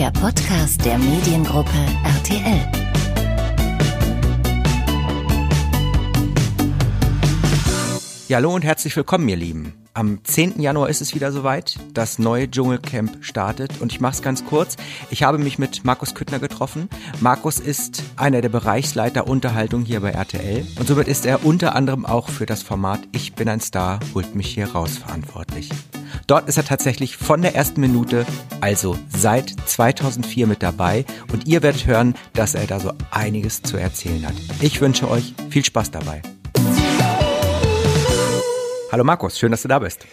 der Podcast der Mediengruppe RTL. Ja, hallo und herzlich willkommen, ihr Lieben. Am 10. Januar ist es wieder soweit. Das neue Dschungelcamp startet und ich mache es ganz kurz. Ich habe mich mit Markus Küttner getroffen. Markus ist einer der Bereichsleiter Unterhaltung hier bei RTL und somit ist er unter anderem auch für das Format Ich bin ein Star, holt mich hier raus verantwortlich. Dort ist er tatsächlich von der ersten Minute, also seit 2004 mit dabei und ihr werdet hören, dass er da so einiges zu erzählen hat. Ich wünsche euch viel Spaß dabei. Hallo Markus, schön, dass du da bist.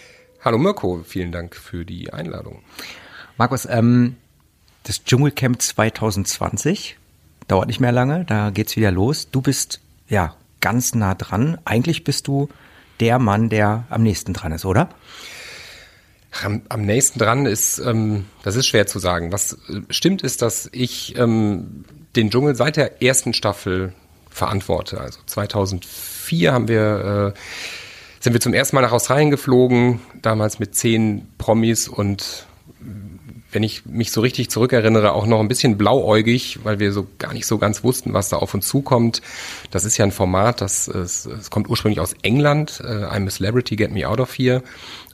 Hallo Mirko, vielen Dank für die Einladung. Markus, ähm, das Dschungelcamp 2020 dauert nicht mehr lange, da geht's wieder los. Du bist ja ganz nah dran. Eigentlich bist du der Mann, der am nächsten dran ist, oder? Am, am nächsten dran ist, ähm, das ist schwer zu sagen. Was äh, stimmt ist, dass ich ähm, den Dschungel seit der ersten Staffel verantworte. Also 2004 haben wir äh, sind wir zum ersten Mal nach Australien geflogen, damals mit zehn Promis und wenn ich mich so richtig zurückerinnere, auch noch ein bisschen blauäugig, weil wir so gar nicht so ganz wussten, was da auf uns zukommt. Das ist ja ein Format, das es, es kommt ursprünglich aus England, äh, I'm a Celebrity, Get Me Out of Here.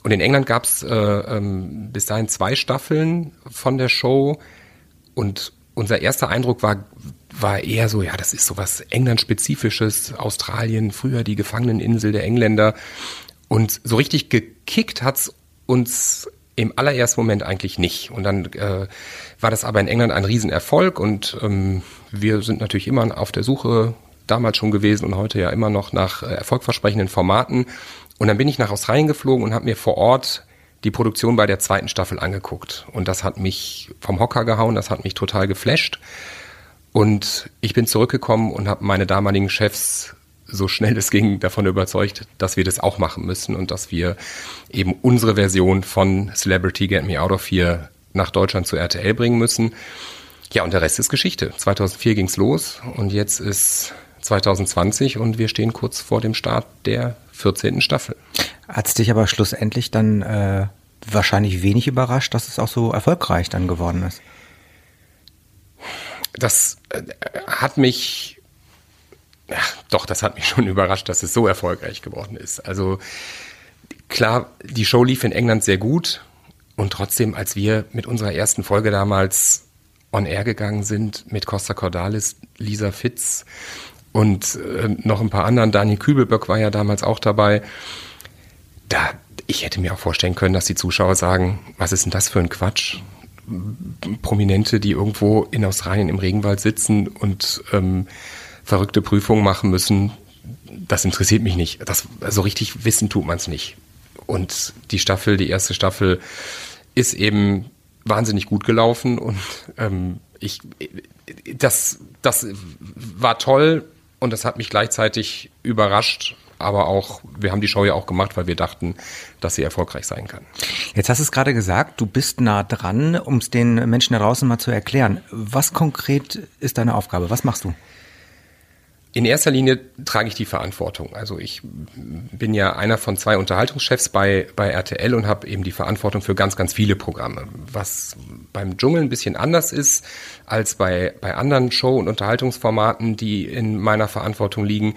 Und in England gab es äh, ähm, bis dahin zwei Staffeln von der Show und unser erster Eindruck war, war eher so, ja, das ist so was England-spezifisches, Australien, früher die Gefangeneninsel der Engländer. Und so richtig gekickt hat's uns im allerersten Moment eigentlich nicht. Und dann äh, war das aber in England ein Riesenerfolg und ähm, wir sind natürlich immer auf der Suche damals schon gewesen und heute ja immer noch nach äh, erfolgversprechenden Formaten. Und dann bin ich nach Australien geflogen und habe mir vor Ort die Produktion bei der zweiten Staffel angeguckt. Und das hat mich vom Hocker gehauen, das hat mich total geflasht. Und ich bin zurückgekommen und habe meine damaligen Chefs so schnell es ging davon überzeugt, dass wir das auch machen müssen und dass wir eben unsere Version von Celebrity Get Me Out of Here nach Deutschland zu RTL bringen müssen. Ja, und der Rest ist Geschichte. 2004 ging's los und jetzt ist 2020 und wir stehen kurz vor dem Start der 14. Staffel. Hat's dich aber schlussendlich dann äh, wahrscheinlich wenig überrascht, dass es auch so erfolgreich dann geworden ist? das äh, hat mich, ja, doch, das hat mich schon überrascht, dass es so erfolgreich geworden ist. Also klar, die Show lief in England sehr gut und trotzdem, als wir mit unserer ersten Folge damals on air gegangen sind mit Costa Cordalis, Lisa Fitz und äh, noch ein paar anderen, Daniel Kübelböck war ja damals auch dabei, da ich hätte mir auch vorstellen können, dass die Zuschauer sagen, was ist denn das für ein Quatsch? Prominente, die irgendwo in Australien im Regenwald sitzen und ähm, verrückte Prüfungen machen müssen, das interessiert mich nicht. Das, so richtig wissen tut man es nicht. Und die Staffel, die erste Staffel, ist eben wahnsinnig gut gelaufen und ähm, ich, das, das war toll und das hat mich gleichzeitig überrascht aber auch, wir haben die Show ja auch gemacht, weil wir dachten, dass sie erfolgreich sein kann. Jetzt hast du es gerade gesagt, du bist nah dran, um es den Menschen da draußen mal zu erklären. Was konkret ist deine Aufgabe? Was machst du? In erster Linie trage ich die Verantwortung. Also ich bin ja einer von zwei Unterhaltungschefs bei, bei RTL und habe eben die Verantwortung für ganz, ganz viele Programme. Was beim Dschungel ein bisschen anders ist als bei, bei anderen Show- und Unterhaltungsformaten, die in meiner Verantwortung liegen,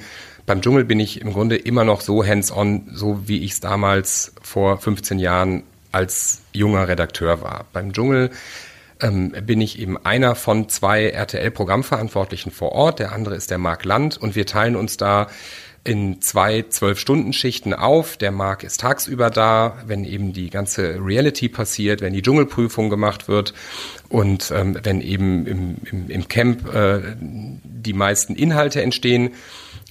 beim Dschungel bin ich im Grunde immer noch so hands-on, so wie ich es damals vor 15 Jahren als junger Redakteur war. Beim Dschungel ähm, bin ich eben einer von zwei RTL-Programmverantwortlichen vor Ort. Der andere ist der Marc Land und wir teilen uns da in zwei Zwölf-Stunden-Schichten auf. Der Marc ist tagsüber da, wenn eben die ganze Reality passiert, wenn die Dschungelprüfung gemacht wird und ähm, wenn eben im, im, im Camp äh, die meisten Inhalte entstehen.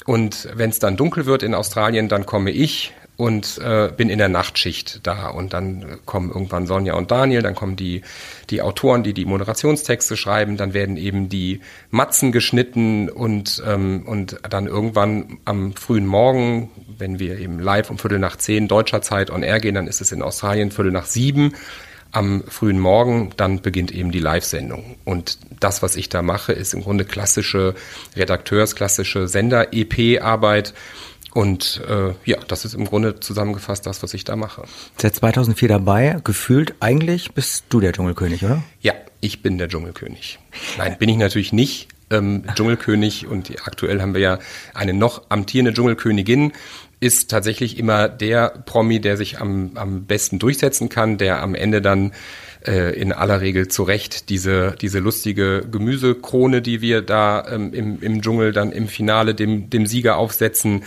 Und wenn es dann dunkel wird in Australien, dann komme ich und äh, bin in der Nachtschicht da. Und dann kommen irgendwann Sonja und Daniel, dann kommen die, die Autoren, die die Moderationstexte schreiben, dann werden eben die Matzen geschnitten und, ähm, und dann irgendwann am frühen Morgen, wenn wir eben live um Viertel nach zehn deutscher Zeit on air gehen, dann ist es in Australien Viertel nach sieben am frühen Morgen, dann beginnt eben die Live-Sendung. Und das, was ich da mache, ist im Grunde klassische Redakteurs, klassische Sender-EP-Arbeit. Und äh, ja, das ist im Grunde zusammengefasst das, was ich da mache. Seit 2004 dabei, gefühlt eigentlich bist du der Dschungelkönig, oder? Ja, ich bin der Dschungelkönig. Nein, bin ich natürlich nicht. Ähm, Dschungelkönig und aktuell haben wir ja eine noch amtierende Dschungelkönigin, ist tatsächlich immer der Promi, der sich am, am besten durchsetzen kann, der am Ende dann äh, in aller Regel zu Recht diese, diese lustige Gemüsekrone, die wir da ähm, im, im Dschungel dann im Finale dem, dem Sieger aufsetzen,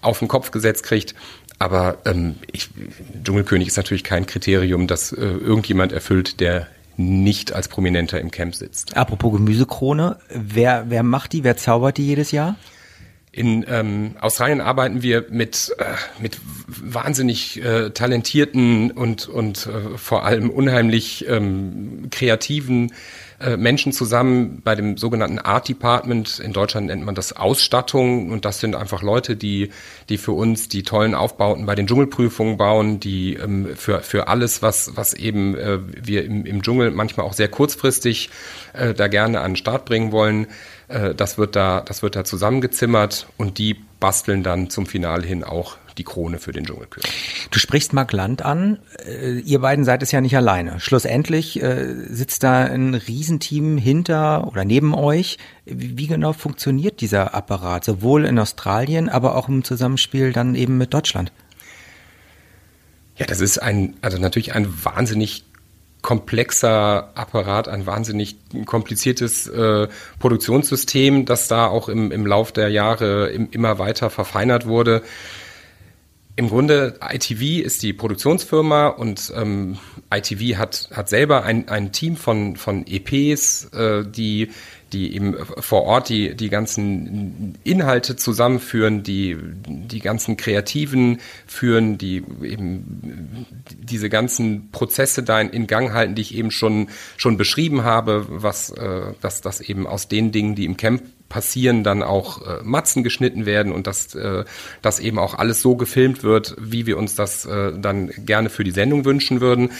auf den Kopf gesetzt kriegt. Aber ähm, ich, Dschungelkönig ist natürlich kein Kriterium, das äh, irgendjemand erfüllt, der nicht als Prominenter im Camp sitzt. Apropos Gemüsekrone, wer, wer macht die, wer zaubert die jedes Jahr? In ähm, Australien arbeiten wir mit, äh, mit wahnsinnig äh, talentierten und, und äh, vor allem unheimlich ähm, kreativen äh, Menschen zusammen bei dem sogenannten Art Department. In Deutschland nennt man das Ausstattung und das sind einfach Leute, die, die für uns die tollen Aufbauten bei den Dschungelprüfungen bauen, die ähm, für, für alles, was, was eben äh, wir im, im Dschungel manchmal auch sehr kurzfristig äh, da gerne an den Start bringen wollen, äh, das wird da, das wird da zusammengezimmert und die basteln dann zum Finale hin auch die Krone für den Dschungelkönig. Du sprichst Mark Land an. Äh, ihr beiden seid es ja nicht alleine. Schlussendlich äh, sitzt da ein Riesenteam hinter oder neben euch. Wie genau funktioniert dieser Apparat, sowohl in Australien, aber auch im Zusammenspiel dann eben mit Deutschland? Ja, das ist ein, also natürlich ein wahnsinnig komplexer Apparat, ein wahnsinnig kompliziertes äh, Produktionssystem, das da auch im, im Lauf der Jahre im, immer weiter verfeinert wurde. Im Grunde, ITV ist die Produktionsfirma und ähm, ITV hat, hat selber ein, ein Team von, von EPs, äh, die die eben vor Ort die, die ganzen Inhalte zusammenführen, die, die ganzen Kreativen führen, die eben diese ganzen Prozesse da in, Gang halten, die ich eben schon, schon beschrieben habe, was, äh, dass das eben aus den Dingen, die im Camp passieren, dann auch äh, Matzen geschnitten werden und dass, äh, dass eben auch alles so gefilmt wird, wie wir uns das äh, dann gerne für die Sendung wünschen würden.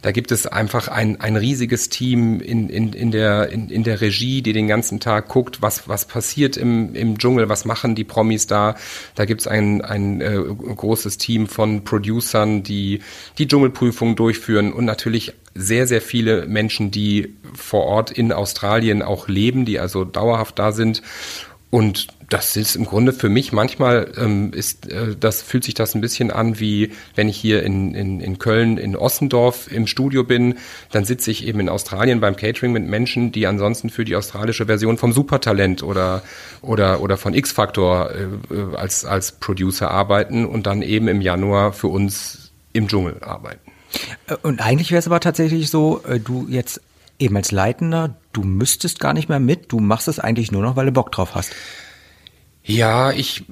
Da gibt es einfach ein, ein riesiges Team in, in, in, der, in, in der Regie, die den ganzen Tag guckt, was, was passiert im, im Dschungel, was machen die Promis da. Da gibt es ein, ein äh, großes Team von Producern, die die Dschungelprüfung durchführen und natürlich sehr, sehr viele Menschen, die vor Ort in Australien auch leben, die also dauerhaft da sind. Und das ist im Grunde für mich manchmal ähm, ist äh, das fühlt sich das ein bisschen an wie wenn ich hier in, in, in Köln in Ossendorf im Studio bin, dann sitze ich eben in Australien beim Catering mit Menschen, die ansonsten für die australische Version vom Supertalent oder oder oder von X Factor äh, äh als als Producer arbeiten und dann eben im Januar für uns im Dschungel arbeiten. Äh, und eigentlich wäre es aber tatsächlich so, äh, du jetzt eben als Leitender, du müsstest gar nicht mehr mit, du machst es eigentlich nur noch, weil du Bock drauf hast. Ja, ich,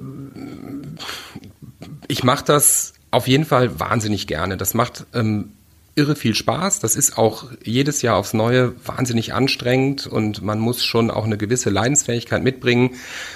ich mache das auf jeden Fall wahnsinnig gerne. Das macht ähm, irre viel Spaß. Das ist auch jedes Jahr aufs Neue wahnsinnig anstrengend und man muss schon auch eine gewisse Leidensfähigkeit mitbringen.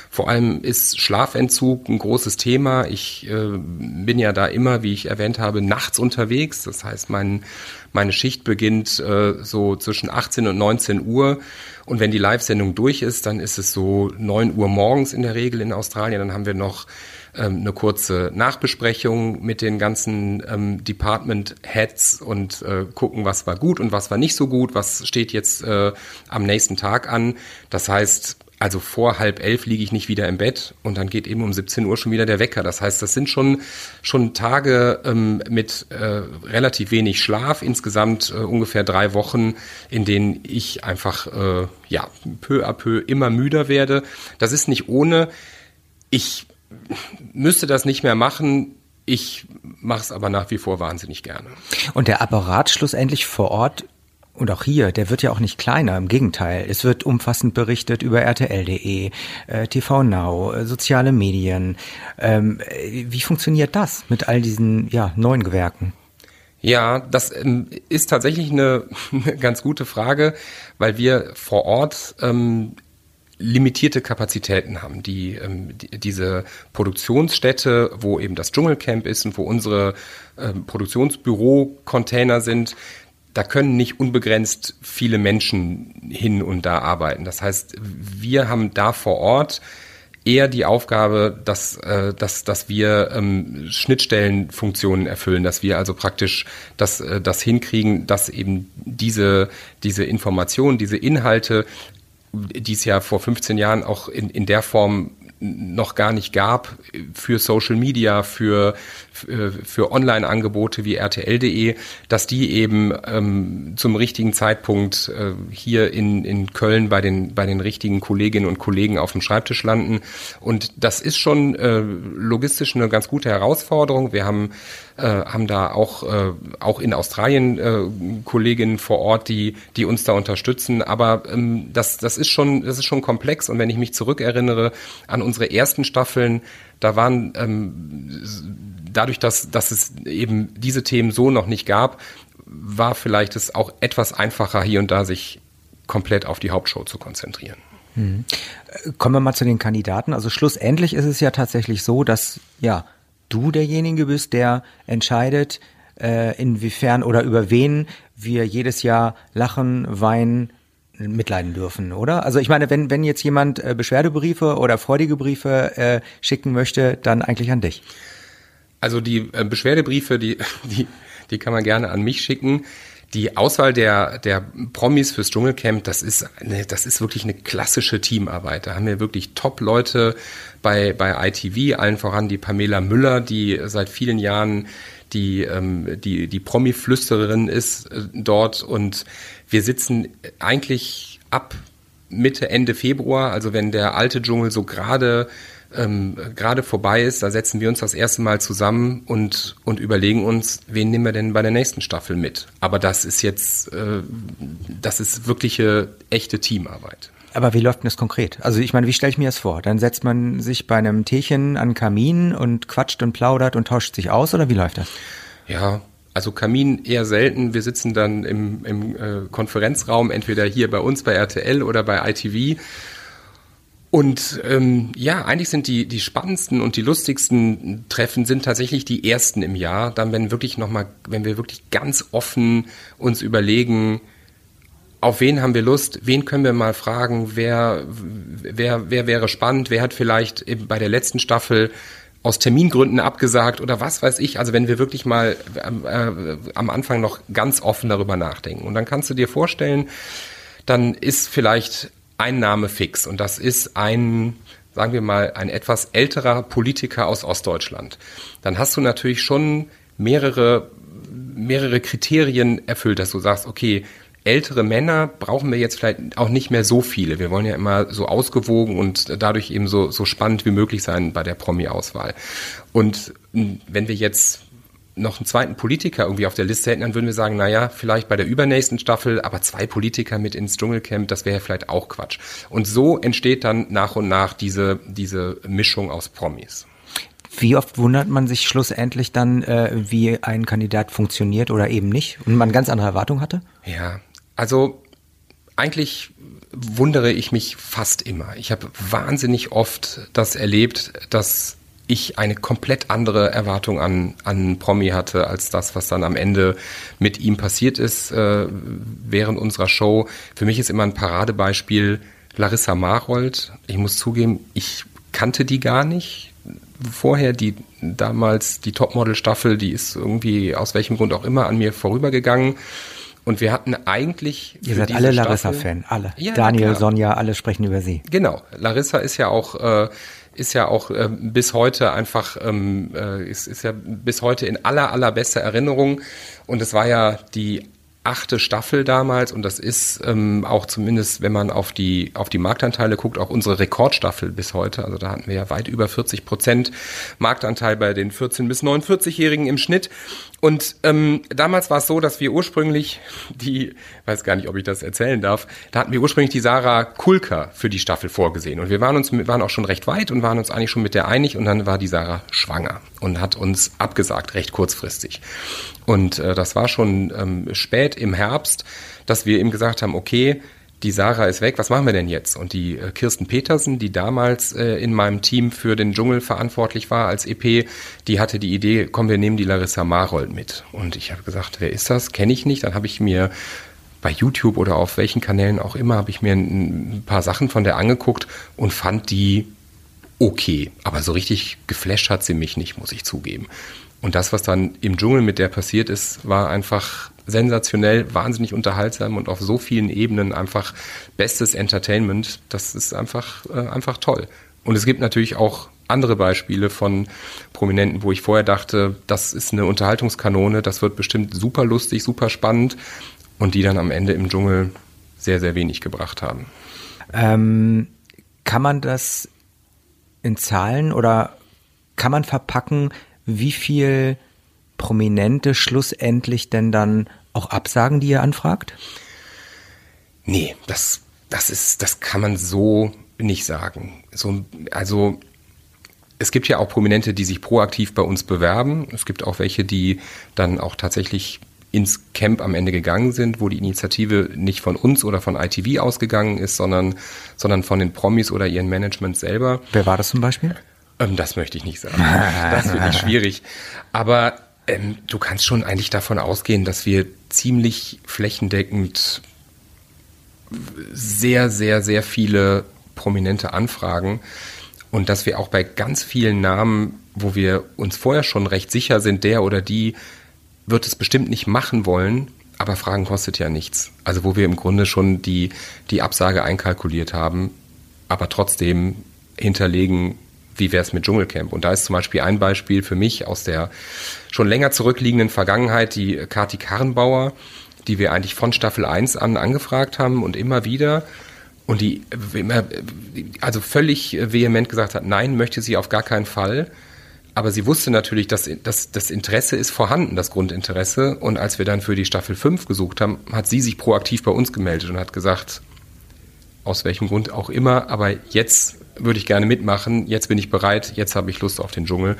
Vor allem ist Schlafentzug ein großes Thema. Ich äh, bin ja da immer, wie ich erwähnt habe, nachts unterwegs. Das heißt, mein, meine Schicht beginnt äh, so zwischen 18 und 19 Uhr. Und wenn die Live-Sendung durch ist, dann ist es so 9 Uhr morgens in der Regel in Australien. Dann haben wir noch ähm, eine kurze Nachbesprechung mit den ganzen ähm, Department Heads und äh, gucken, was war gut und was war nicht so gut, was steht jetzt äh, am nächsten Tag an. Das heißt, also vor halb elf liege ich nicht wieder im Bett und dann geht eben um 17 Uhr schon wieder der Wecker. Das heißt, das sind schon, schon Tage ähm, mit äh, relativ wenig Schlaf, insgesamt äh, ungefähr drei Wochen, in denen ich einfach äh, ja, peu à peu immer müder werde. Das ist nicht ohne. Ich müsste das nicht mehr machen. Ich mache es aber nach wie vor wahnsinnig gerne. Und der Apparat schlussendlich vor Ort und auch hier, der wird ja auch nicht kleiner, im Gegenteil. Es wird umfassend berichtet über rtl.de, äh, TV Now, äh, soziale Medien. Ähm, wie funktioniert das mit all diesen ja, neuen Gewerken? Ja, das ähm, ist tatsächlich eine, eine, ganz gute Frage, weil wir vor Ort ähm, limitierte Kapazitäten haben. Die, ähm, die, diese Produktionsstätte, wo eben das Dschungelcamp ist und wo unsere ähm, Produktionsbüro-Container sind, da können nicht unbegrenzt viele Menschen hin und da arbeiten. Das heißt, wir haben da vor Ort eher die Aufgabe, dass, äh, dass, dass wir ähm, Schnittstellenfunktionen erfüllen, dass wir also praktisch das, äh, das hinkriegen, dass eben diese, diese Informationen, diese Inhalte, die es ja vor 15 Jahren auch in, in der Form noch gar nicht gab für Social Media, für, für, für Online-Angebote wie RTL.de, dass die eben ähm, zum richtigen Zeitpunkt äh, hier in, in Köln bei den, bei den richtigen Kolleginnen und Kollegen auf dem Schreibtisch landen. Und das ist schon äh, logistisch eine ganz gute Herausforderung. Wir haben äh, haben da auch, äh, auch in Australien äh, Kolleginnen vor Ort, die, die uns da unterstützen. Aber ähm, das, das, ist schon, das ist schon komplex. Und wenn ich mich zurückerinnere an unsere ersten Staffeln, da waren ähm, dadurch, dass, dass es eben diese Themen so noch nicht gab, war vielleicht es auch etwas einfacher, hier und da sich komplett auf die Hauptshow zu konzentrieren. Hm. Kommen wir mal zu den Kandidaten. Also schlussendlich ist es ja tatsächlich so, dass ja du derjenige bist, der entscheidet, äh, inwiefern oder über wen wir jedes Jahr lachen, weinen, mitleiden dürfen, oder? Also ich meine, wenn, wenn jetzt jemand äh, Beschwerdebriefe oder freudige Briefe äh, schicken möchte, dann eigentlich an dich. Also die Beschwerdebriefe, die, die, die kann man gerne an mich schicken die Auswahl der, der Promis fürs Dschungelcamp, das ist, eine, das ist wirklich eine klassische Teamarbeit. Da haben wir wirklich Top-Leute bei, bei ITV, allen voran die Pamela Müller, die seit vielen Jahren die, ähm, die, die Promi-Flüstererin ist äh, dort. Und wir sitzen eigentlich ab Mitte, Ende Februar, also wenn der alte Dschungel so gerade ähm, gerade vorbei ist, da setzen wir uns das erste Mal zusammen und, und überlegen uns, wen nehmen wir denn bei der nächsten Staffel mit. Aber das ist jetzt, äh, das ist wirkliche, echte Teamarbeit. Aber wie läuft denn das konkret? Also ich meine, wie stelle ich mir das vor? Dann setzt man sich bei einem Teechen an Kamin und quatscht und plaudert und tauscht sich aus oder wie läuft das? Ja, also Kamin eher selten. Wir sitzen dann im, im äh, Konferenzraum, entweder hier bei uns bei RTL oder bei ITV und ähm, ja, eigentlich sind die, die spannendsten und die lustigsten Treffen sind tatsächlich die ersten im Jahr. Dann, wenn wirklich noch mal, wenn wir wirklich ganz offen uns überlegen, auf wen haben wir Lust, wen können wir mal fragen, wer, wer, wer wäre spannend, wer hat vielleicht bei der letzten Staffel aus Termingründen abgesagt oder was weiß ich. Also wenn wir wirklich mal äh, am Anfang noch ganz offen darüber nachdenken. Und dann kannst du dir vorstellen, dann ist vielleicht Einnahme fix. Und das ist ein, sagen wir mal, ein etwas älterer Politiker aus Ostdeutschland. Dann hast du natürlich schon mehrere, mehrere Kriterien erfüllt, dass du sagst, okay, ältere Männer brauchen wir jetzt vielleicht auch nicht mehr so viele. Wir wollen ja immer so ausgewogen und dadurch eben so, so spannend wie möglich sein bei der Promi-Auswahl. Und wenn wir jetzt noch einen zweiten Politiker irgendwie auf der Liste hätten, dann würden wir sagen, naja, vielleicht bei der übernächsten Staffel, aber zwei Politiker mit ins Dschungelcamp, das wäre vielleicht auch Quatsch. Und so entsteht dann nach und nach diese, diese Mischung aus Promis. Wie oft wundert man sich schlussendlich dann, äh, wie ein Kandidat funktioniert oder eben nicht und man ganz andere Erwartungen hatte? Ja, also eigentlich wundere ich mich fast immer. Ich habe wahnsinnig oft das erlebt, dass ich eine komplett andere Erwartung an, an Promi hatte, als das, was dann am Ende mit ihm passiert ist äh, während unserer Show. Für mich ist immer ein Paradebeispiel Larissa Marold. Ich muss zugeben, ich kannte die gar nicht vorher. Die damals die Topmodel-Staffel, die ist irgendwie aus welchem Grund auch immer an mir vorübergegangen. Und wir hatten eigentlich. Ihr seid alle Larissa-Fan, alle. Ja, Daniel, Sonja, alle sprechen über sie. Genau. Larissa ist ja auch äh, ist ja auch äh, bis heute einfach, ähm, äh, ist, ist ja bis heute in aller, allerbester Erinnerung. Und es war ja die achte Staffel damals und das ist ähm, auch zumindest, wenn man auf die, auf die Marktanteile guckt, auch unsere Rekordstaffel bis heute. Also da hatten wir ja weit über 40 Prozent Marktanteil bei den 14- bis 49-Jährigen im Schnitt. Und ähm, damals war es so, dass wir ursprünglich die, weiß gar nicht, ob ich das erzählen darf, da hatten wir ursprünglich die Sarah Kulker für die Staffel vorgesehen. Und wir waren uns, waren auch schon recht weit und waren uns eigentlich schon mit der einig und dann war die Sarah schwanger und hat uns abgesagt, recht kurzfristig. Und äh, das war schon ähm, spät im Herbst, dass wir ihm gesagt haben, okay, die Sarah ist weg, was machen wir denn jetzt? Und die äh, Kirsten Petersen, die damals äh, in meinem Team für den Dschungel verantwortlich war als EP, die hatte die Idee, komm, wir nehmen die Larissa Marold mit. Und ich habe gesagt, wer ist das? Kenne ich nicht. Dann habe ich mir bei YouTube oder auf welchen Kanälen auch immer, habe ich mir ein paar Sachen von der angeguckt und fand die okay. Aber so richtig geflasht hat sie mich nicht, muss ich zugeben. Und das, was dann im Dschungel mit der passiert ist, war einfach sensationell, wahnsinnig unterhaltsam und auf so vielen Ebenen einfach bestes Entertainment. Das ist einfach, äh, einfach toll. Und es gibt natürlich auch andere Beispiele von Prominenten, wo ich vorher dachte, das ist eine Unterhaltungskanone, das wird bestimmt super lustig, super spannend und die dann am Ende im Dschungel sehr, sehr wenig gebracht haben. Ähm, kann man das in Zahlen oder kann man verpacken, wie viel Prominente schlussendlich denn dann auch absagen, die ihr anfragt? Nee, das, das ist, das kann man so nicht sagen. So, also es gibt ja auch Prominente, die sich proaktiv bei uns bewerben. Es gibt auch welche, die dann auch tatsächlich ins Camp am Ende gegangen sind, wo die Initiative nicht von uns oder von ITV ausgegangen ist, sondern, sondern von den Promis oder ihren Management selber. Wer war das zum Beispiel? Ähm, das möchte ich nicht sagen. Das wird nicht schwierig. Aber ähm, du kannst schon eigentlich davon ausgehen, dass wir ziemlich flächendeckend sehr, sehr, sehr viele prominente Anfragen und dass wir auch bei ganz vielen Namen, wo wir uns vorher schon recht sicher sind, der oder die wird es bestimmt nicht machen wollen, aber Fragen kostet ja nichts. Also wo wir im Grunde schon die, die Absage einkalkuliert haben, aber trotzdem hinterlegen, wie wäre es mit Dschungelcamp. Und da ist zum Beispiel ein Beispiel für mich aus der schon länger zurückliegenden Vergangenheit, die Kati Karrenbauer, die wir eigentlich von Staffel 1 an angefragt haben und immer wieder und die immer, also völlig vehement gesagt hat, nein, möchte sie auf gar keinen Fall. Aber sie wusste natürlich, dass, dass das Interesse ist vorhanden, das Grundinteresse. Und als wir dann für die Staffel 5 gesucht haben, hat sie sich proaktiv bei uns gemeldet und hat gesagt, aus welchem Grund auch immer, aber jetzt würde ich gerne mitmachen, jetzt bin ich bereit, jetzt habe ich Lust auf den Dschungel.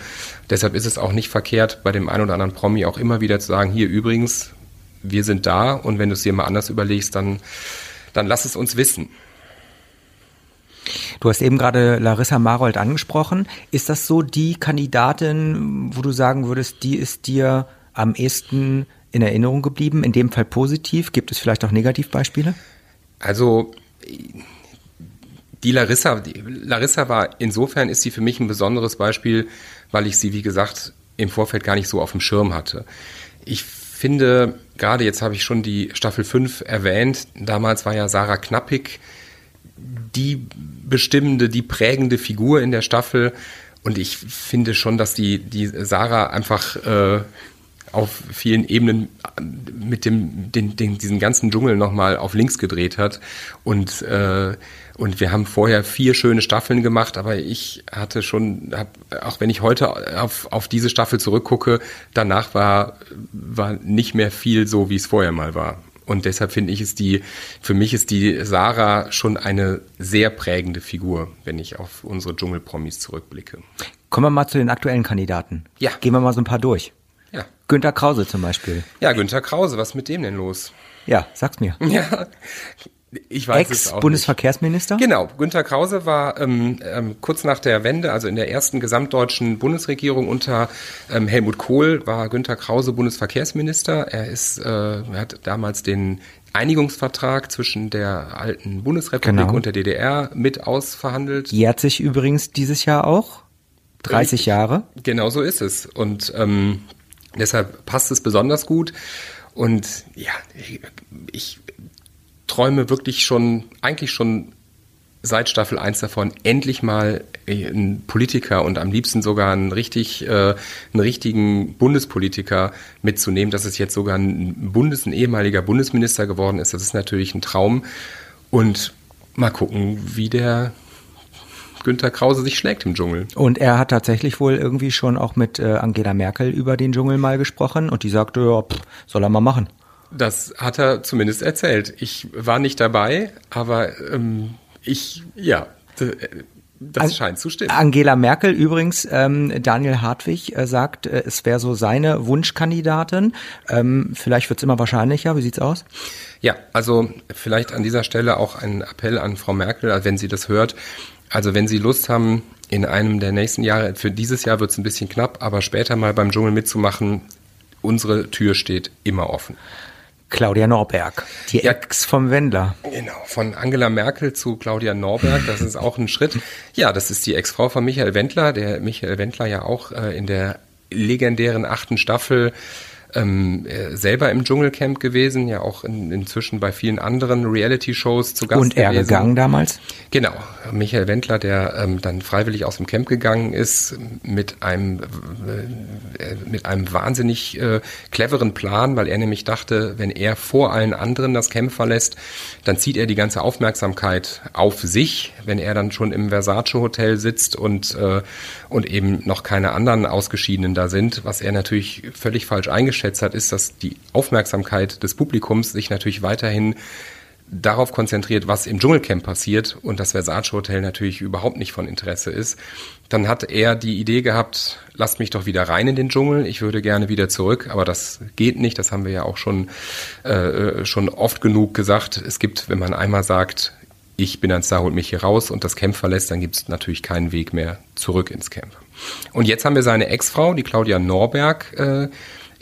Deshalb ist es auch nicht verkehrt, bei dem einen oder anderen Promi auch immer wieder zu sagen, hier übrigens, wir sind da und wenn du es dir mal anders überlegst, dann, dann lass es uns wissen. Du hast eben gerade Larissa Marold angesprochen. Ist das so die Kandidatin, wo du sagen würdest, die ist dir am ehesten in Erinnerung geblieben, in dem Fall positiv? Gibt es vielleicht auch Negativbeispiele? Also die Larissa, die Larissa war insofern ist sie für mich ein besonderes Beispiel, weil ich sie, wie gesagt, im Vorfeld gar nicht so auf dem Schirm hatte. Ich finde, gerade jetzt habe ich schon die Staffel 5 erwähnt, damals war ja Sarah Knappig die bestimmende, die prägende Figur in der Staffel. Und ich finde schon, dass die, die Sarah einfach äh, auf vielen Ebenen mit dem, den, den, diesen ganzen Dschungel nochmal auf links gedreht hat. Und, äh, und wir haben vorher vier schöne Staffeln gemacht, aber ich hatte schon, hab, auch wenn ich heute auf, auf diese Staffel zurückgucke, danach war, war nicht mehr viel so, wie es vorher mal war. Und deshalb finde ich es die, für mich ist die Sarah schon eine sehr prägende Figur, wenn ich auf unsere Dschungelpromis zurückblicke. Kommen wir mal zu den aktuellen Kandidaten. Ja. Gehen wir mal so ein paar durch. Ja. Günter Krause zum Beispiel. Ja, Günter Krause, was ist mit dem denn los? Ja, sag's mir. Ja, ich weiß es auch Ex-Bundesverkehrsminister? Genau, Günter Krause war ähm, ähm, kurz nach der Wende, also in der ersten gesamtdeutschen Bundesregierung unter ähm, Helmut Kohl, war Günter Krause Bundesverkehrsminister. Er ist, äh, er hat damals den Einigungsvertrag zwischen der alten Bundesrepublik Genau. und der DDR mit ausverhandelt. Jährt sich übrigens dieses Jahr auch. 30 Richtig. Jahre. Genau so ist es. Und ähm, deshalb passt es besonders gut. Und ja, ich, träume wirklich schon, eigentlich schon seit Staffel 1 davon, endlich mal einen Politiker und am liebsten sogar einen richtig, äh, einen richtigen Bundespolitiker mitzunehmen, dass es jetzt sogar ein Bundes, ein ehemaliger Bundesminister geworden ist. Das ist natürlich ein Traum. Und mal gucken, wie der Günter Krause sich schlägt im Dschungel. Und er hat tatsächlich wohl irgendwie schon auch mit äh, Angela Merkel über den Dschungel mal gesprochen und die sagte, ja, pff, soll er mal machen. Das hat er zumindest erzählt. Ich war nicht dabei, aber ähm, ich, ja, äh, das An- scheint zu stimmen. Angela Merkel übrigens, ähm, Daniel Hartwig äh, sagt, äh, es wäre so seine Wunschkandidatin. Ähm, vielleicht wird's immer wahrscheinlicher. Wie sieht's aus? Ja, also vielleicht an dieser Stelle auch ein Appell an Frau Merkel, wenn sie das hört. Also wenn Sie Lust haben, in einem der nächsten Jahre, für dieses Jahr wird es ein bisschen knapp, aber später mal beim Dschungel mitzumachen, unsere Tür steht immer offen. Claudia Norberg, die ja, Ex vom Wendler. Genau, von Angela Merkel zu Claudia Norberg, das ist auch ein Schritt. Ja, das ist die Ex-Frau von Michael Wendler, der Michael Wendler ja auch äh, in der legendären achten Staffel ähm, äh, selber im Dschungelcamp gewesen, ja auch in, inzwischen bei vielen anderen Reality-Shows zu Gast Und er gewesen. gegangen damals? Genau, Michael Wendler, der ähm, dann freiwillig aus dem Camp gegangen ist mit einem äh, mit einem wahnsinnig äh, cleveren Plan, weil er nämlich dachte, wenn er vor allen anderen das Camp verlässt, dann zieht er die ganze Aufmerksamkeit auf sich, wenn er dann schon im Versace Hotel sitzt und äh, und eben noch keine anderen Ausgeschiedenen da sind, was er natürlich völlig falsch eingeschätzt hat, ist, dass die Aufmerksamkeit des Publikums sich natürlich weiterhin darauf konzentriert, was im Dschungelcamp passiert und das Versace Hotel natürlich überhaupt nicht von Interesse ist. Dann hat er die Idee gehabt, lasst mich doch wieder rein in den Dschungel, ich würde gerne wieder zurück, aber das geht nicht, das haben wir ja auch schon, äh, schon oft genug gesagt. Es gibt, wenn man einmal sagt, ich bin ein Star, holt mich hier raus und das Camp verlässt, dann gibt es natürlich keinen Weg mehr zurück ins Camp. Und jetzt haben wir seine Ex-Frau, die Claudia Norberg, äh,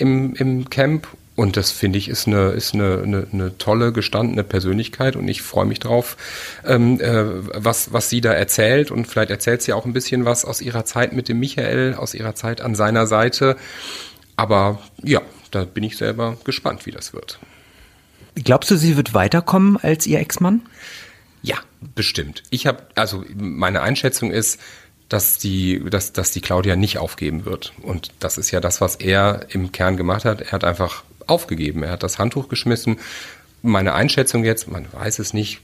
im, im Camp. Und das finde ich ist eine, ist eine, eine, eine tolle, gestandene Persönlichkeit und ich freue mich drauf, ähm, äh, was, was sie da erzählt. Und vielleicht erzählt sie auch ein bisschen was aus ihrer Zeit mit dem Michael, aus ihrer Zeit an seiner Seite. Aber ja, da bin ich selber gespannt, wie das wird. Glaubst du, sie wird weiterkommen als ihr Ex-Mann? Ja, bestimmt. Ich habe, also meine Einschätzung ist, dass die, dass, dass die Claudia nicht aufgeben wird. Und das ist ja das, was er im Kern gemacht hat. Er hat einfach aufgegeben. Er hat das Handtuch geschmissen. Meine Einschätzung jetzt, man weiß es nicht,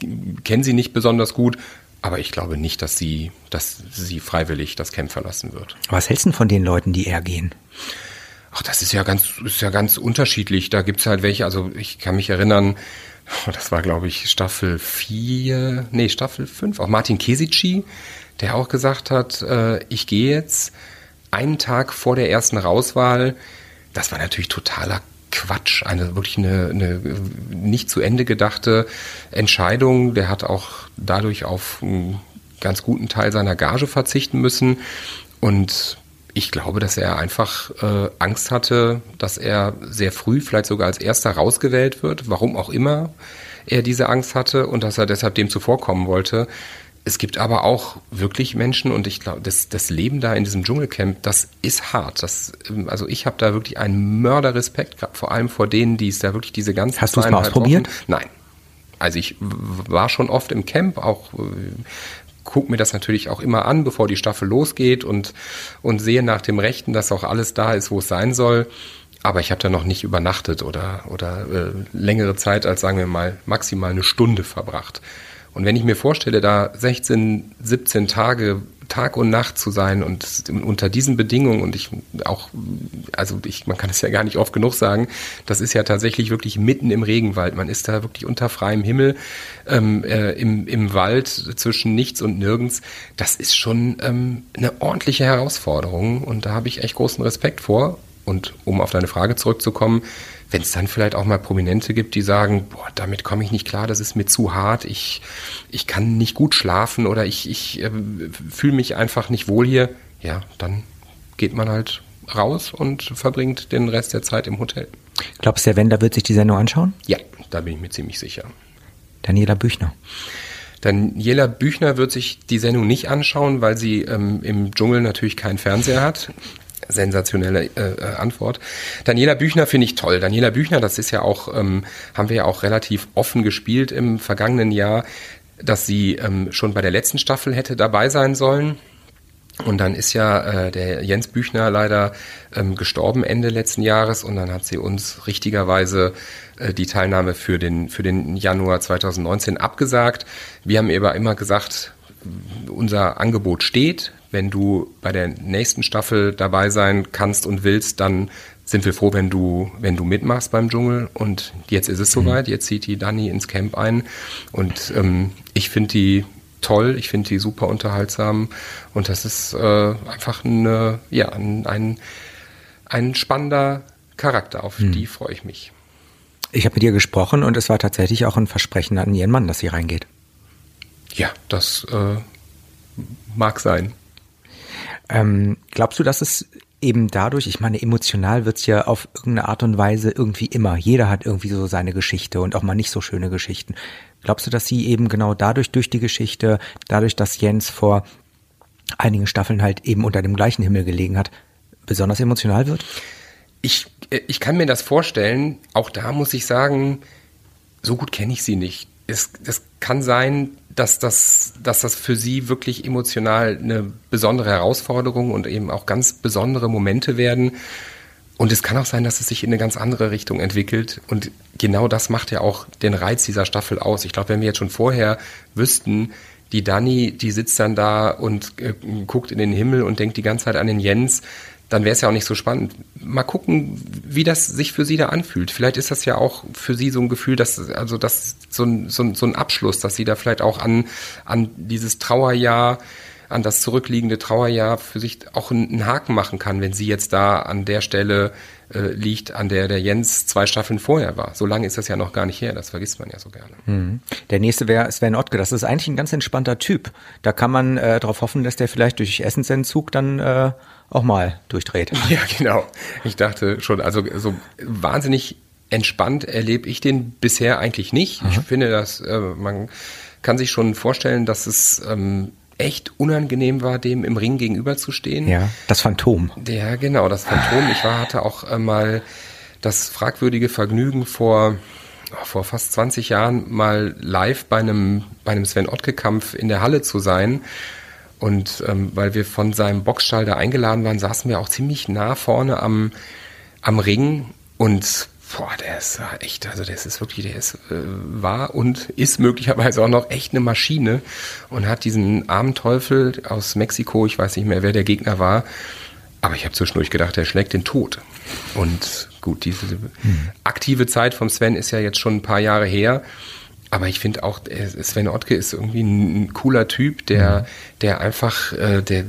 ich kenne sie nicht besonders gut, aber ich glaube nicht, dass sie, dass sie freiwillig das Camp verlassen wird. Was hältst du von den Leuten, die eher gehen? Ach, das ist ja ganz, ist ja ganz unterschiedlich. Da gibt's halt welche, also ich kann mich erinnern, das war, glaube ich, Staffel 4, nee, Staffel 5, auch Martin Kesici, der auch gesagt hat, äh, ich gehe jetzt einen Tag vor der ersten Rauswahl. Das war natürlich totaler Quatsch, eine wirklich eine, eine nicht zu Ende gedachte Entscheidung. Der hat auch dadurch auf einen ganz guten Teil seiner Gage verzichten müssen. Und ich glaube, dass er einfach äh, Angst hatte, dass er sehr früh, vielleicht sogar als erster rausgewählt wird, warum auch immer er diese Angst hatte und dass er deshalb dem zuvorkommen wollte. Es gibt aber auch wirklich Menschen und ich glaube, das, das Leben da in diesem Dschungelcamp, das ist hart. Das, ähm, also ich habe da wirklich einen Mörderrespekt gehabt, vor allem vor denen, die es da wirklich diese ganzen Hast du es mal ausprobiert? Wochen, nein. Also ich war schon oft im Camp, auch äh, gucke mir das natürlich auch immer an, bevor die Staffel losgeht und, und sehe nach dem Rechten, dass auch alles da ist, wo es sein soll. Aber ich habe da noch nicht übernachtet oder, oder äh, längere Zeit als, sagen wir mal, maximal eine Stunde verbracht. Und wenn ich mir vorstelle, da 16, 17 Tage Tag und Nacht zu sein und unter diesen Bedingungen und ich auch, also ich, man kann es ja gar nicht oft genug sagen, das ist ja tatsächlich wirklich mitten im Regenwald. Man ist da wirklich unter freiem Himmel ähm, äh, im, im Wald zwischen nichts und nirgends. Das ist schon ähm, eine ordentliche Herausforderung und da habe ich echt großen Respekt vor. Und um auf deine Frage zurückzukommen, wenn es dann vielleicht auch mal Prominente gibt, die sagen, boah, damit komme ich nicht klar, das ist mir zu hart, ich, ich kann nicht gut schlafen oder ich, ich äh, fühle mich einfach nicht wohl hier, ja, dann geht man halt raus und verbringt den Rest der Zeit im Hotel. Glaubst du, der Wender wird sich die Sendung anschauen? Ja, da bin ich mir ziemlich sicher. Daniela Büchner. Daniela Büchner wird sich die Sendung nicht anschauen, weil sie ähm, im Dschungel natürlich keinen Fernseher hat sensationelle äh, äh, Antwort. Daniela Büchner finde ich toll. Daniela Büchner, das ist ja auch, ähm, haben wir ja auch relativ offen gespielt im vergangenen Jahr, dass sie ähm, schon bei der letzten Staffel hätte dabei sein sollen. Und dann ist ja äh, der Jens Büchner leider ähm, gestorben Ende letzten Jahres und dann hat sie uns richtigerweise äh, die Teilnahme für den, für den Januar 2019 abgesagt. Wir haben aber immer gesagt, unser Angebot steht. Wenn du bei der nächsten Staffel dabei sein kannst und willst, dann sind wir froh, wenn du, wenn du mitmachst beim Dschungel. Und jetzt ist es mhm. soweit. Jetzt zieht die Dani ins Camp ein. Und ähm, ich finde die toll. Ich finde die super unterhaltsam. Und das ist äh, einfach eine, ja, ein, ein, ein spannender Charakter. Auf mhm. die freue ich mich. Ich habe mit ihr gesprochen und es war tatsächlich auch ein Versprechen an ihren Mann, dass sie reingeht. Ja, das äh, mag sein. Ähm, glaubst du, dass es eben dadurch, ich meine, emotional wird's ja auf irgendeine Art und Weise irgendwie immer. Jeder hat irgendwie so seine Geschichte und auch mal nicht so schöne Geschichten. Glaubst du, dass sie eben genau dadurch, durch die Geschichte, dadurch, dass Jens vor einigen Staffeln halt eben unter dem gleichen Himmel gelegen hat, besonders emotional wird? Ich, äh, ich kann mir das vorstellen. Auch da muss ich sagen, so gut kenne ich sie nicht. Es, es kann sein, dass das, dass das für sie wirklich emotional eine besondere Herausforderung und eben auch ganz besondere Momente werden. Und es kann auch sein, dass es sich in eine ganz andere Richtung entwickelt. Und genau das macht ja auch den Reiz dieser Staffel aus. Ich glaube, wenn wir jetzt schon vorher wüssten, die Dani, die sitzt dann da und äh, guckt in den Himmel und denkt die ganze Zeit an den Jens, dann wäre es ja auch nicht so spannend. Mal gucken, wie das sich für sie da anfühlt. Vielleicht ist das ja auch für sie so ein Gefühl, dass, also das so ein, so ein, so ein Abschluss, dass sie da vielleicht auch an, an dieses Trauerjahr, an das zurückliegende Trauerjahr für sich auch einen Haken machen kann, wenn sie jetzt da an der Stelle äh, liegt, an der der Jens zwei Staffeln vorher war. So lange ist das ja noch gar nicht her, das vergisst man ja so gerne. Mhm. Der nächste wäre Sven Ottke, das ist eigentlich ein ganz entspannter Typ. Da kann man äh, darauf hoffen, dass der vielleicht durch Essensentzug dann äh, auch mal durchdreht. Ja, genau. Ich dachte schon, also so wahnsinnig entspannt erlebe ich den bisher eigentlich nicht. Mhm. Ich finde, dass äh, man kann sich schon vorstellen, dass es ähm, echt unangenehm war, dem im Ring gegenüberzustehen. Ja, das Phantom. Ja, genau, das Phantom. Ich war, hatte auch äh, mal das fragwürdige Vergnügen vor oh, vor fast 20 Jahren mal live bei einem bei einem Sven Ottke Kampf in der Halle zu sein. Und ähm, weil wir von seinem Boxstall da eingeladen waren, saßen wir auch ziemlich nah vorne am, am Ring und boah, der ist echt, also der ist wirklich, der ist, äh, war und ist möglicherweise auch noch echt eine Maschine und hat diesen armen Teufel aus Mexiko, ich weiß nicht mehr, wer der Gegner war, aber ich habe zwischendurch gedacht, der schlägt den Tod. Und gut, diese hm. aktive Zeit vom Sven ist ja jetzt schon ein paar Jahre her. Aber ich finde auch, äh, Sven Ottke ist irgendwie ein, cooler Typ, der, mhm. der einfach, äh, der,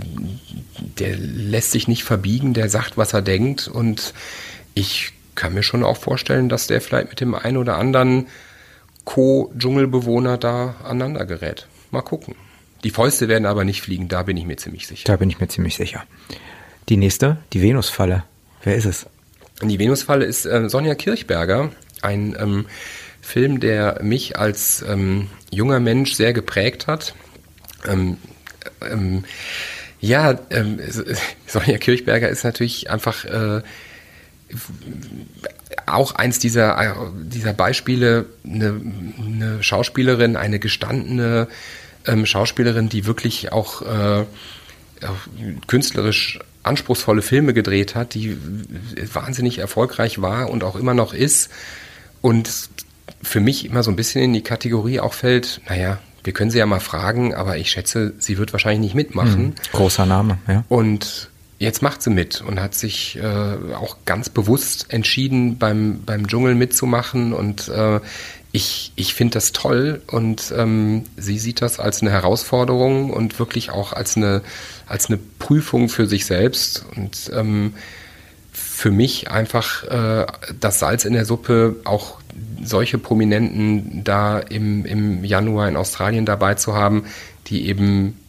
der lässt sich nicht verbiegen, der sagt, was er denkt. Und ich kann mir schon auch vorstellen, dass der vielleicht mit dem einen oder anderen Co-Dschungelbewohner da aneinander gerät. Mal gucken. Die Fäuste werden aber nicht fliegen, da bin ich mir ziemlich sicher. Da bin ich mir ziemlich sicher. Die nächste, die Venusfalle. Wer ist es? Die Venusfalle ist äh, Sonja Kirchberger, ein ähm, Film, der mich als ähm, junger Mensch sehr geprägt hat. Ähm, ähm, ja, ähm, Sonja Kirchberger ist natürlich einfach äh, auch eins dieser, dieser Beispiele, eine, eine Schauspielerin, eine gestandene ähm, Schauspielerin, die wirklich auch, äh, künstlerisch anspruchsvolle Filme gedreht hat, die wahnsinnig erfolgreich war und auch immer noch ist. Und für mich immer so ein bisschen in die Kategorie auch fällt, naja, wir können sie ja mal fragen, aber ich schätze, sie wird wahrscheinlich nicht mitmachen. Mhm. Großer Name, ja. Und jetzt macht sie mit und hat sich äh, auch ganz bewusst entschieden, beim, beim Dschungel mitzumachen. Und äh, ich, ich finde das toll und ähm, sie sieht das als eine Herausforderung und wirklich auch als eine, als eine Prüfung für sich selbst. Und ähm, für mich einfach äh, das Salz in der Suppe, auch solche Prominenten da im, im Januar in Australien dabei zu haben, die eben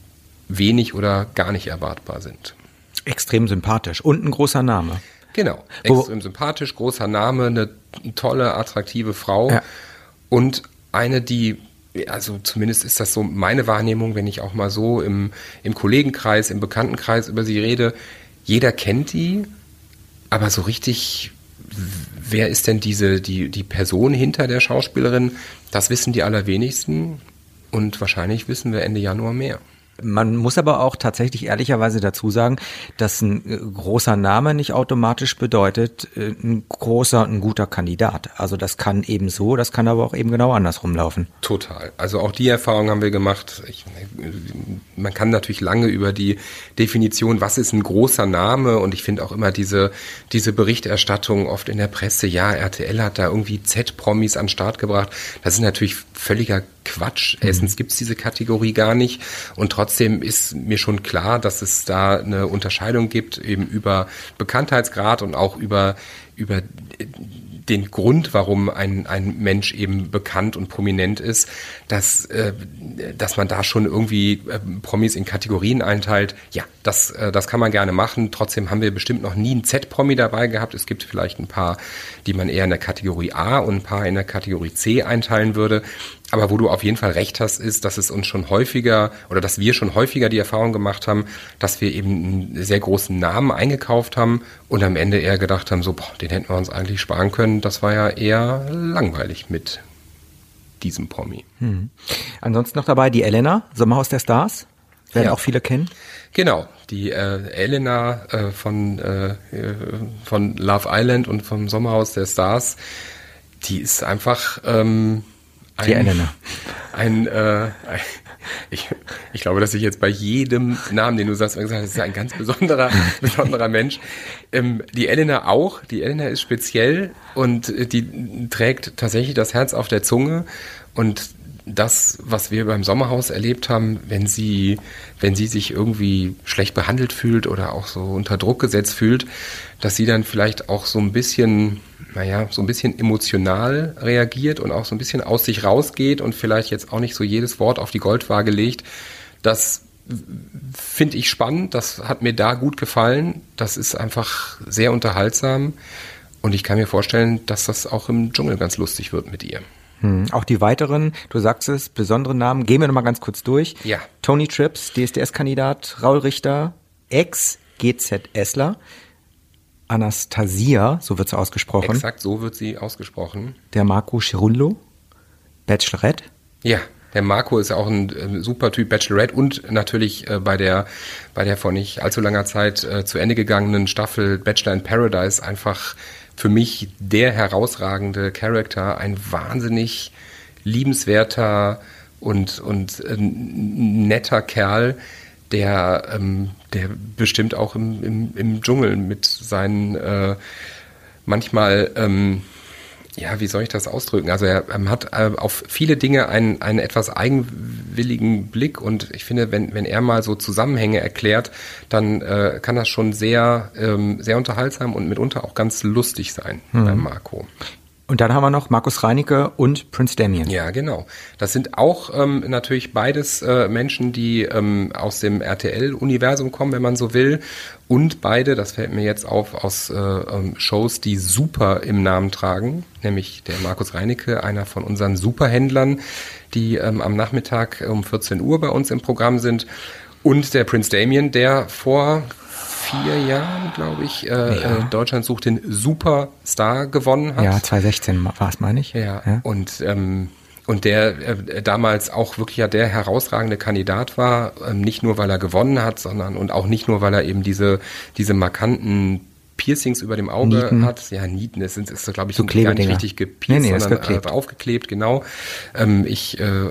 wenig oder gar nicht erwartbar sind. Extrem sympathisch und ein großer Name. Genau, extrem Wo sympathisch, großer Name, eine tolle, attraktive Frau ja. und eine, die also zumindest ist das so meine Wahrnehmung, wenn ich auch mal so im, im Kollegenkreis, im Bekanntenkreis über sie rede. Jeder kennt die, aber so richtig, wer ist denn diese, die, die Person hinter der Schauspielerin? Das wissen die allerwenigsten und wahrscheinlich wissen wir Ende Januar mehr. Man muss aber auch tatsächlich ehrlicherweise dazu sagen, dass ein äh, großer Name nicht automatisch bedeutet, äh, ein großer, ein guter Kandidat. Also das kann eben so, das kann aber auch eben genau andersrum laufen. Total. Also auch die Erfahrung haben wir gemacht. Ich, man kann natürlich lange über die Definition, was ist ein großer Name und ich finde auch immer diese, diese Berichterstattung oft in der Presse, ja, RTL hat da irgendwie Z-Promis an den Start gebracht. Das ist natürlich völliger Quatsch. Mhm. Erstens gibt es diese Kategorie gar nicht und trotzdem ist mir schon klar, dass es da eine Unterscheidung gibt, eben über Bekanntheitsgrad und auch über, über den Grund, warum ein, ein Mensch eben bekannt und prominent ist, dass, äh, dass man da schon irgendwie äh, Promis in Kategorien einteilt. Ja, das, äh, das kann man gerne machen. Trotzdem haben wir bestimmt noch nie einen Z-Promi dabei gehabt. Es gibt vielleicht ein paar, die man eher in der Kategorie A und ein paar in der Kategorie C einteilen würde. Aber wo du auf jeden Fall recht hast, ist, dass es uns schon häufiger oder dass wir schon häufiger die Erfahrung gemacht haben, dass wir eben einen sehr großen Namen eingekauft haben und am Ende eher gedacht haben, so, boah, den hätten wir uns eigentlich sparen können. Das war ja eher langweilig mit diesem Promi. Hm. Ansonsten noch dabei die Elena, Sommerhaus der Stars. Werden ja. auch viele kennen. Genau, die äh, Elena äh, von, äh, von Love Island und vom Sommerhaus der Stars, die ist einfach ähm, ein, die Elena. Ein, äh, ich, ich glaube, dass ich jetzt bei jedem Namen, den du sagst, gesagt das ist ein ganz besonderer, besonderer Mensch. Ähm, die Elena auch. Die Elena ist speziell und die trägt tatsächlich das Herz auf der Zunge und das, was wir beim Sommerhaus erlebt haben, wenn sie, wenn sie sich irgendwie schlecht behandelt fühlt oder auch so unter Druck gesetzt fühlt, dass sie dann vielleicht auch so ein bisschen, naja, so ein bisschen emotional reagiert und auch so ein bisschen aus sich rausgeht und vielleicht jetzt auch nicht so jedes Wort auf die Goldwaage legt. Das finde ich spannend, das hat mir da gut gefallen. Das ist einfach sehr unterhaltsam und ich kann mir vorstellen, dass das auch im Dschungel ganz lustig wird mit ihr. Hm. Auch die weiteren, du sagst es, besonderen Namen, gehen wir nochmal ganz kurz durch. Ja. Tony Trips, DSDS-Kandidat, Raul Richter, Ex-GZ-Essler, Anastasia, so wird sie ausgesprochen. Exakt, so wird sie ausgesprochen. Der Marco Chirullo, Bachelorette. Ja, der Marco ist auch ein äh, super Typ Bachelorette und natürlich äh, bei der bei der vor nicht allzu langer Zeit äh, zu Ende gegangenen Staffel Bachelor in Paradise einfach für mich der herausragende Charakter, ein wahnsinnig liebenswerter und, und äh, netter Kerl, der, ähm, der bestimmt auch im, im, im Dschungel mit seinen äh, manchmal ähm, ja, wie soll ich das ausdrücken? Also er ähm, hat äh, auf viele Dinge einen, einen etwas eigenwilligen Blick und ich finde, wenn, wenn er mal so Zusammenhänge erklärt, dann äh, kann das schon sehr, ähm, sehr unterhaltsam und mitunter auch ganz lustig sein mhm. bei Marco. Und dann haben wir noch Markus Reinecke und Prince Damien. Ja, genau. Das sind auch ähm, natürlich beides äh, Menschen, die ähm, aus dem RTL-Universum kommen, wenn man so will. Und beide, das fällt mir jetzt auf, aus äh, ähm, Shows, die Super im Namen tragen. Nämlich der Markus Reinecke, einer von unseren Superhändlern, die ähm, am Nachmittag um 14 Uhr bei uns im Programm sind. Und der Prince Damien, der vor vier Jahren, glaube ich, äh, ja. äh, Deutschland sucht den Superstar gewonnen hat. Ja, 2016 war es, meine ich. Ja, ja. und ähm, und der äh, damals auch wirklich ja der herausragende Kandidat war, ähm, nicht nur weil er gewonnen hat, sondern und auch nicht nur weil er eben diese diese markanten Piercings über dem Auge Nieten. hat. Ja, Nieten, das sind, ist, glaube ich, so gar nicht richtig gepierst, nee, nee, sondern geklebt. Äh, aufgeklebt, genau. Ähm, ich äh,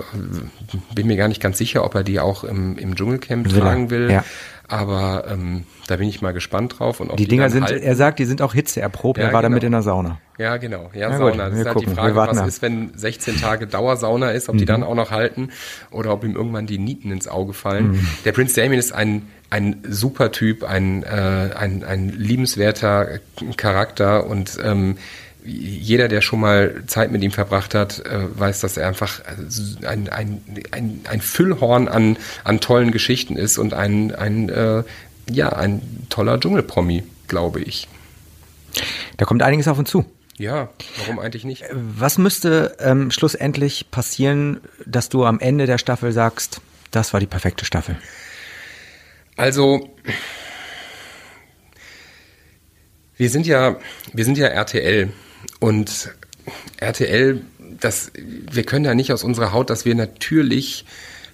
bin mir gar nicht ganz sicher, ob er die auch im, im Dschungelcamp will tragen will. Ja. Aber ähm, da bin ich mal gespannt drauf. Und ob die, die Dinger sind, halten. er sagt, die sind auch hitzeerprobt. Ja, er war genau. damit in der Sauna. Ja, genau. Ja, Na Sauna. Gut, das ist halt gucken. die Frage, was ist, wenn 16 Tage Dauersauna ist, ob mhm. die dann auch noch halten oder ob ihm irgendwann die Nieten ins Auge fallen. Mhm. Der Prinz Damien ist ein, ein super Typ, ein, äh, ein, ein liebenswerter Charakter und ähm, jeder, der schon mal Zeit mit ihm verbracht hat, äh, weiß, dass er einfach ein, ein, ein, ein Füllhorn an, an tollen Geschichten ist und ein, ein, äh, ja, ein toller Dschungelpromi, glaube ich. Da kommt einiges auf uns zu. Ja, warum eigentlich nicht? Was müsste ähm, schlussendlich passieren, dass du am Ende der Staffel sagst, das war die perfekte Staffel? Also, wir sind ja, wir sind ja RTL und RTL, das, wir können ja nicht aus unserer Haut, dass wir natürlich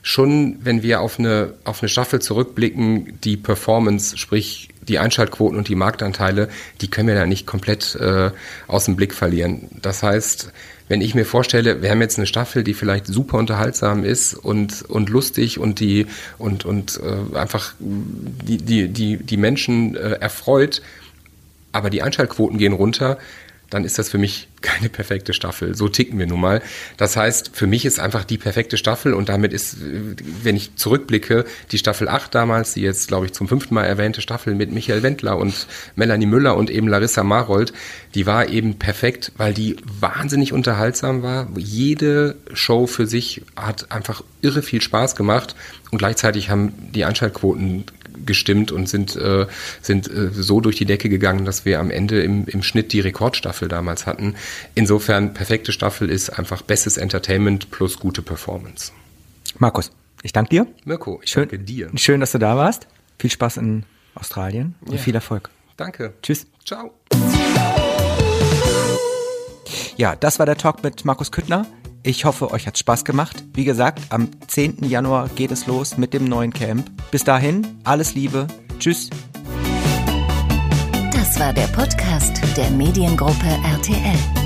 schon, wenn wir auf eine, auf eine Staffel zurückblicken, die Performance, sprich die Einschaltquoten und die Marktanteile, die können wir da nicht komplett äh, aus dem Blick verlieren. Das heißt, wenn ich mir vorstelle, wir haben jetzt eine Staffel, die vielleicht super unterhaltsam ist und, und lustig und die und, und äh, einfach die, die, die, die Menschen äh, erfreut, aber die Einschaltquoten gehen runter, dann ist das für mich keine perfekte Staffel. So ticken wir nun mal. Das heißt, für mich ist einfach die perfekte Staffel und damit ist, wenn ich zurückblicke, die Staffel 8 damals, die jetzt, glaube ich, zum fünften Mal erwähnte Staffel mit Michael Wendler und Melanie Müller und eben Larissa Marold, die war eben perfekt, weil die wahnsinnig unterhaltsam war. Jede Show für sich hat einfach irre viel Spaß gemacht und gleichzeitig haben die Einschaltquoten gestimmt und sind, äh, sind äh, so durch die Decke gegangen, dass wir am Ende im, im Schnitt die Rekordstaffel damals hatten. Insofern, perfekte Staffel ist einfach bestes Entertainment plus gute Performance. Markus, ich danke dir. Mirko, ich schön, danke dir. Schön, dass du da warst. Viel Spaß in Australien und ja. viel Erfolg. Danke. Tschüss. Ciao. Ja, das war der Talk mit Markus Küttner. Ich hoffe, euch hat Spaß gemacht. Wie gesagt, am 10. Januar geht es los mit dem neuen Camp. Bis dahin, alles Liebe. Tschüss. Das war der Podcast der Mediengruppe RTL.